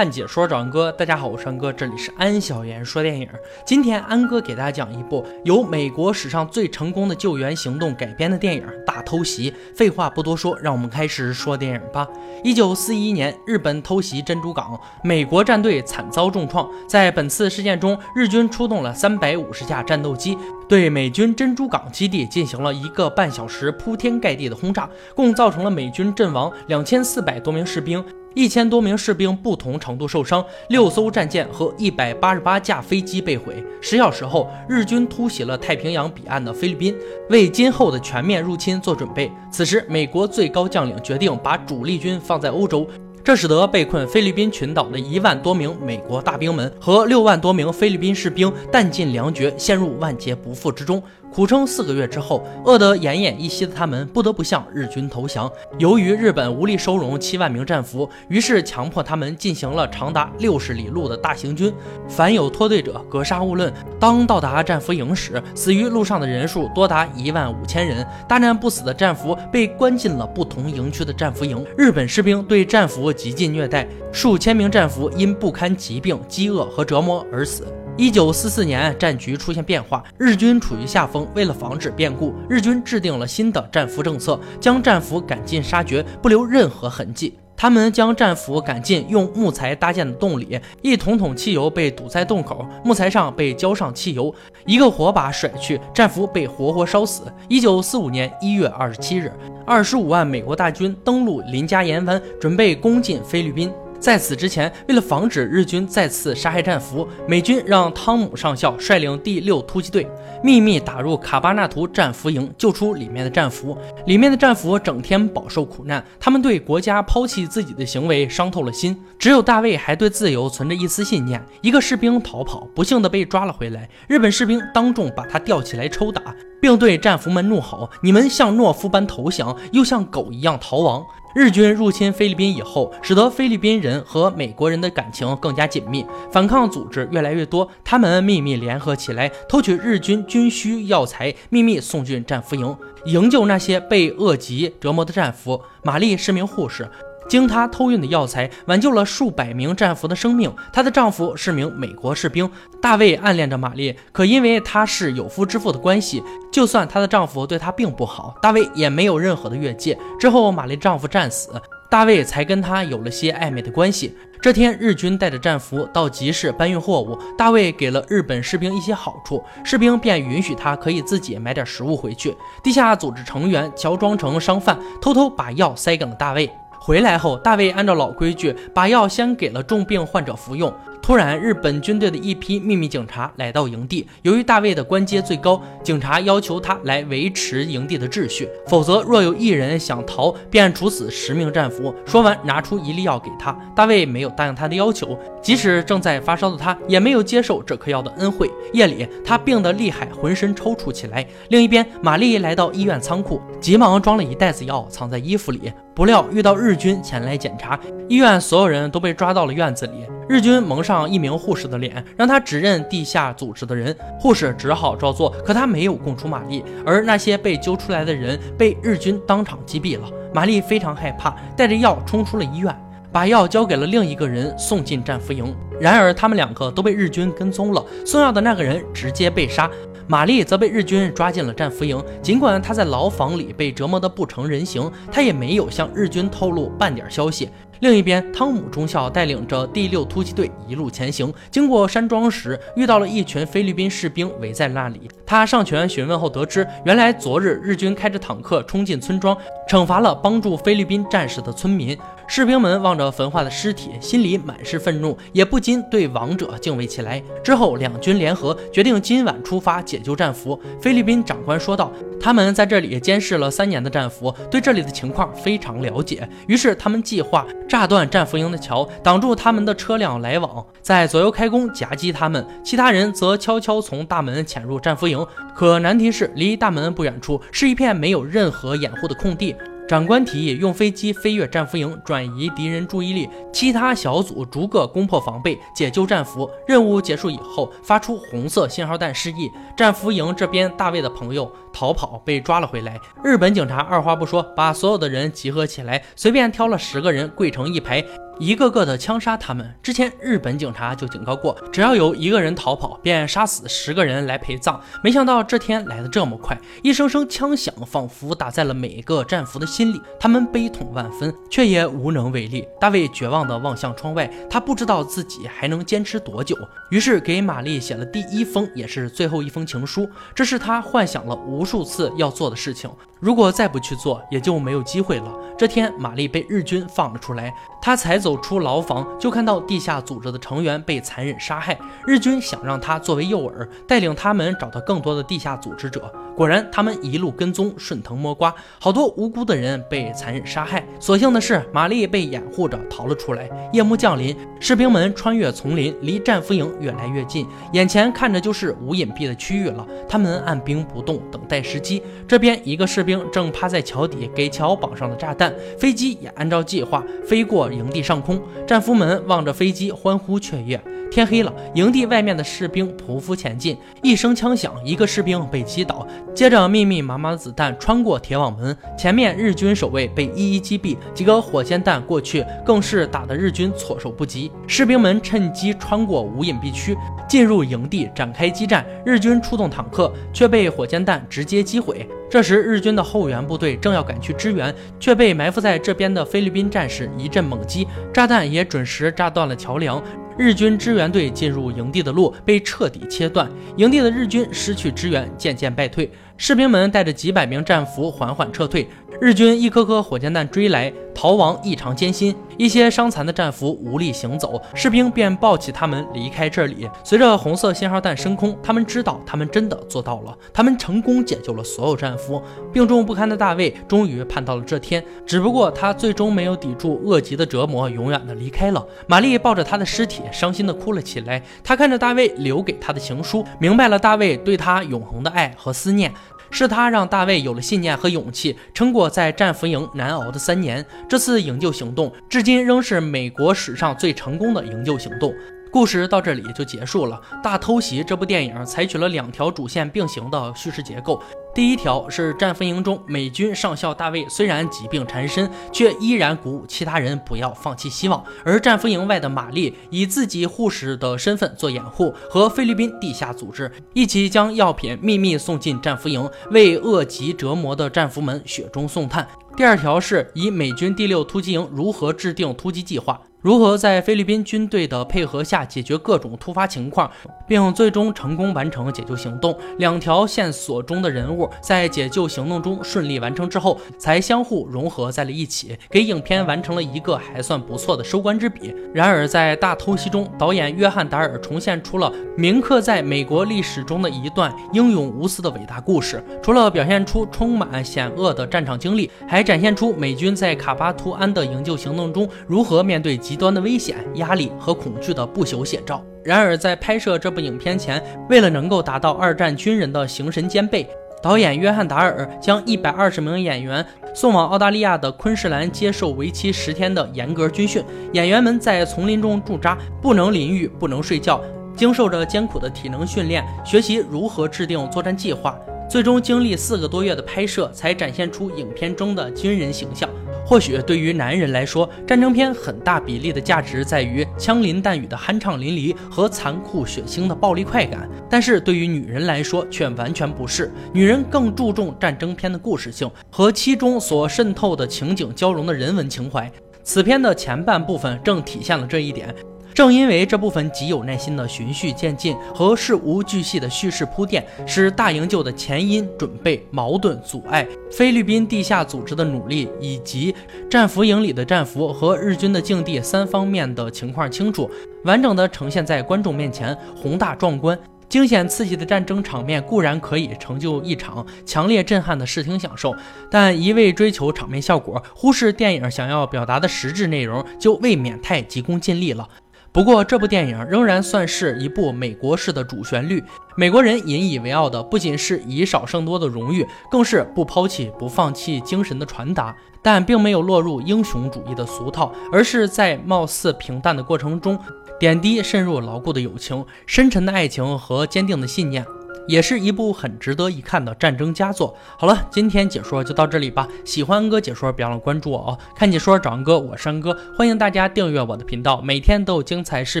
看解说找安哥，大家好，我是安哥，这里是安小言说电影。今天安哥给大家讲一部由美国史上最成功的救援行动改编的电影《大偷袭》。废话不多说，让我们开始说电影吧。一九四一年，日本偷袭珍珠港，美国战队惨遭重创。在本次事件中，日军出动了三百五十架战斗机，对美军珍珠港基地进行了一个半小时铺天盖地的轰炸，共造成了美军阵亡两千四百多名士兵。一千多名士兵不同程度受伤，六艘战舰和一百八十八架飞机被毁。十小时后，日军突袭了太平洋彼岸的菲律宾，为今后的全面入侵做准备。此时，美国最高将领决定把主力军放在欧洲。这使得被困菲律宾群岛的一万多名美国大兵们和六万多名菲律宾士兵弹尽粮绝，陷入万劫不复之中。苦撑四个月之后，饿得奄奄一息的他们不得不向日军投降。由于日本无力收容七万名战俘，于是强迫他们进行了长达六十里路的大行军。凡有脱队者，格杀勿论。当到达战俘营时，死于路上的人数多达一万五千人。大难不死的战俘被关进了不同营区的战俘营。日本士兵对战俘。极尽虐待，数千名战俘因不堪疾病、饥饿和折磨而死。一九四四年，战局出现变化，日军处于下风。为了防止变故，日军制定了新的战俘政策，将战俘赶尽杀绝，不留任何痕迹。他们将战俘赶进用木材搭建的洞里，一桶桶汽油被堵在洞口，木材上被浇上汽油，一个火把甩去，战俘被活活烧死。一九四五年一月二十七日，二十五万美国大军登陆林加岩湾，准备攻进菲律宾。在此之前，为了防止日军再次杀害战俘，美军让汤姆上校率领第六突击队秘密打入卡巴纳图战俘营，救出里面的战俘。里面的战俘整天饱受苦难，他们对国家抛弃自己的行为伤透了心。只有大卫还对自由存着一丝信念。一个士兵逃跑，不幸的被抓了回来，日本士兵当众把他吊起来抽打，并对战俘们怒吼：“你们像懦夫般投降，又像狗一样逃亡。”日军入侵菲律宾以后，使得菲律宾人和美国人的感情更加紧密，反抗组织越来越多。他们秘密联合起来，偷取日军军需药材，秘密送进战俘营，营救那些被饿疾折磨的战俘。玛丽是名护士。经她偷运的药材挽救了数百名战俘的生命。她的丈夫是名美国士兵。大卫暗恋着玛丽，可因为她是有夫之妇的关系，就算她的丈夫对她并不好，大卫也没有任何的越界。之后，玛丽丈夫战死，大卫才跟她有了些暧昧的关系。这天，日军带着战俘到集市搬运货物，大卫给了日本士兵一些好处，士兵便允许他可以自己买点食物回去。地下组织成员乔装成商贩，偷偷把药塞给了大卫。回来后，大卫按照老规矩把药先给了重病患者服用。突然，日本军队的一批秘密警察来到营地。由于大卫的官阶最高，警察要求他来维持营地的秩序，否则若有一人想逃，便处死十名战俘。说完，拿出一粒药给他。大卫没有答应他的要求，即使正在发烧的他，也没有接受这颗药的恩惠。夜里，他病得厉害，浑身抽搐起来。另一边，玛丽来到医院仓库，急忙装了一袋子药，藏在衣服里。不料遇到日军前来检查，医院所有人都被抓到了院子里。日军蒙上一名护士的脸，让他指认地下组织的人。护士只好照做，可他没有供出玛丽。而那些被揪出来的人被日军当场击毙了。玛丽非常害怕，带着药冲出了医院，把药交给了另一个人，送进战俘营。然而他们两个都被日军跟踪了，送药的那个人直接被杀。玛丽则被日军抓进了战俘营，尽管她在牢房里被折磨得不成人形，她也没有向日军透露半点消息。另一边，汤姆中校带领着第六突击队一路前行，经过山庄时，遇到了一群菲律宾士兵围在那里。他上前询问后，得知原来昨日日军开着坦克冲进村庄，惩罚了帮助菲律宾战士的村民。士兵们望着焚化的尸体，心里满是愤怒，也不禁对亡者敬畏起来。之后，两军联合，决定今晚出发解救战俘。菲律宾长官说道：“他们在这里监视了三年的战俘，对这里的情况非常了解。于是，他们计划。”炸断战俘营的桥，挡住他们的车辆来往，在左右开弓夹击他们。其他人则悄悄从大门潜入战俘营。可难题是，离大门不远处是一片没有任何掩护的空地。长官提议用飞机飞越战俘营，转移敌人注意力。其他小组逐个攻破防备，解救战俘。任务结束以后，发出红色信号弹示意。战俘营这边，大卫的朋友逃跑被抓了回来。日本警察二话不说，把所有的人集合起来，随便挑了十个人跪成一排。一个个的枪杀他们。之前日本警察就警告过，只要有一个人逃跑，便杀死十个人来陪葬。没想到这天来的这么快，一声声枪响仿佛打在了每一个战俘的心里，他们悲痛万分，却也无能为力。大卫绝望地望向窗外，他不知道自己还能坚持多久，于是给玛丽写了第一封也是最后一封情书。这是他幻想了无数次要做的事情。如果再不去做，也就没有机会了。这天，玛丽被日军放了出来，她才走走出牢房，就看到地下组织的成员被残忍杀害。日军想让他作为诱饵，带领他们找到更多的地下组织者。果然，他们一路跟踪，顺藤摸瓜，好多无辜的人被残忍杀害。所幸的是，玛丽被掩护着逃了出来。夜幕降临，士兵们穿越丛林，离战俘营越来越近，眼前看着就是无隐蔽的区域了。他们按兵不动，等待时机。这边一个士。兵正趴在桥底，给桥绑上了炸弹。飞机也按照计划飞过营地上空，战俘们望着飞机欢呼雀跃。天黑了，营地外面的士兵匍匐前进，一声枪响，一个士兵被击倒，接着密密麻麻的子弹穿过铁网门，前面日军守卫被一一击毙，几个火箭弹过去，更是打得日军措手不及。士兵们趁机穿过无隐蔽区，进入营地展开激战。日军出动坦克，却被火箭弹直接击毁。这时，日军的后援部队正要赶去支援，却被埋伏在这边的菲律宾战士一阵猛击，炸弹也准时炸断了桥梁。日军支援队进入营地的路被彻底切断，营地的日军失去支援，渐渐败退。士兵们带着几百名战俘缓缓撤退，日军一颗颗火箭弹追来，逃亡异常艰辛。一些伤残的战俘无力行走，士兵便抱起他们离开这里。随着红色信号弹升空，他们知道他们真的做到了，他们成功解救了所有战俘。病重不堪的大卫终于盼到了这天，只不过他最终没有抵住恶极的折磨，永远的离开了。玛丽抱着他的尸体，伤心的哭了起来。她看着大卫留给他的情书，明白了大卫对他永恒的爱和思念。是他让大卫有了信念和勇气，撑过在战俘营难熬的三年。这次营救行动至今仍是美国史上最成功的营救行动。故事到这里就结束了。大偷袭这部电影采取了两条主线并行的叙事结构。第一条是战俘营中美军上校大卫，虽然疾病缠身，却依然鼓舞其他人不要放弃希望。而战俘营外的玛丽以自己护士的身份做掩护，和菲律宾地下组织一起将药品秘密送进战俘营，为饿极折磨的战俘们雪中送炭。第二条是以美军第六突击营如何制定突击计划。如何在菲律宾军队的配合下解决各种突发情况，并最终成功完成解救行动？两条线索中的人物在解救行动中顺利完成之后，才相互融合在了一起，给影片完成了一个还算不错的收官之笔。然而，在大偷袭中，导演约翰达尔重现出了铭刻在美国历史中的一段英勇无私的伟大故事。除了表现出充满险恶的战场经历，还展现出美军在卡巴图安的营救行动中如何面对。极端的危险、压力和恐惧的不朽写照。然而，在拍摄这部影片前，为了能够达到二战军人的形神兼备，导演约翰达尔将一百二十名演员送往澳大利亚的昆士兰接受为期十天的严格军训。演员们在丛林中驻扎，不能淋浴，不能睡觉，经受着艰苦的体能训练，学习如何制定作战计划。最终经历四个多月的拍摄，才展现出影片中的军人形象。或许对于男人来说，战争片很大比例的价值在于枪林弹雨的酣畅淋漓和残酷血腥的暴力快感，但是对于女人来说却完全不是。女人更注重战争片的故事性和其中所渗透的情景交融的人文情怀。此片的前半部分正体现了这一点。正因为这部分极有耐心的循序渐进和事无巨细的叙事铺垫，使大营救的前因、准备、矛盾、阻碍、菲律宾地下组织的努力，以及战俘营里的战俘和日军的境地三方面的情况清楚、完整的呈现在观众面前，宏大壮观、惊险刺激的战争场面固然可以成就一场强烈震撼的视听享受，但一味追求场面效果，忽视电影想要表达的实质内容，就未免太急功近利了。不过，这部电影仍然算是一部美国式的主旋律。美国人引以为傲的不仅是以少胜多的荣誉，更是不抛弃、不放弃精神的传达。但并没有落入英雄主义的俗套，而是在貌似平淡的过程中，点滴渗入牢固的友情、深沉的爱情和坚定的信念。也是一部很值得一看的战争佳作。好了，今天解说就到这里吧。喜欢安哥解说，别忘了关注我哦。看解说找安哥，我是安哥，欢迎大家订阅我的频道，每天都有精彩视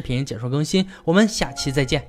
频解说更新。我们下期再见。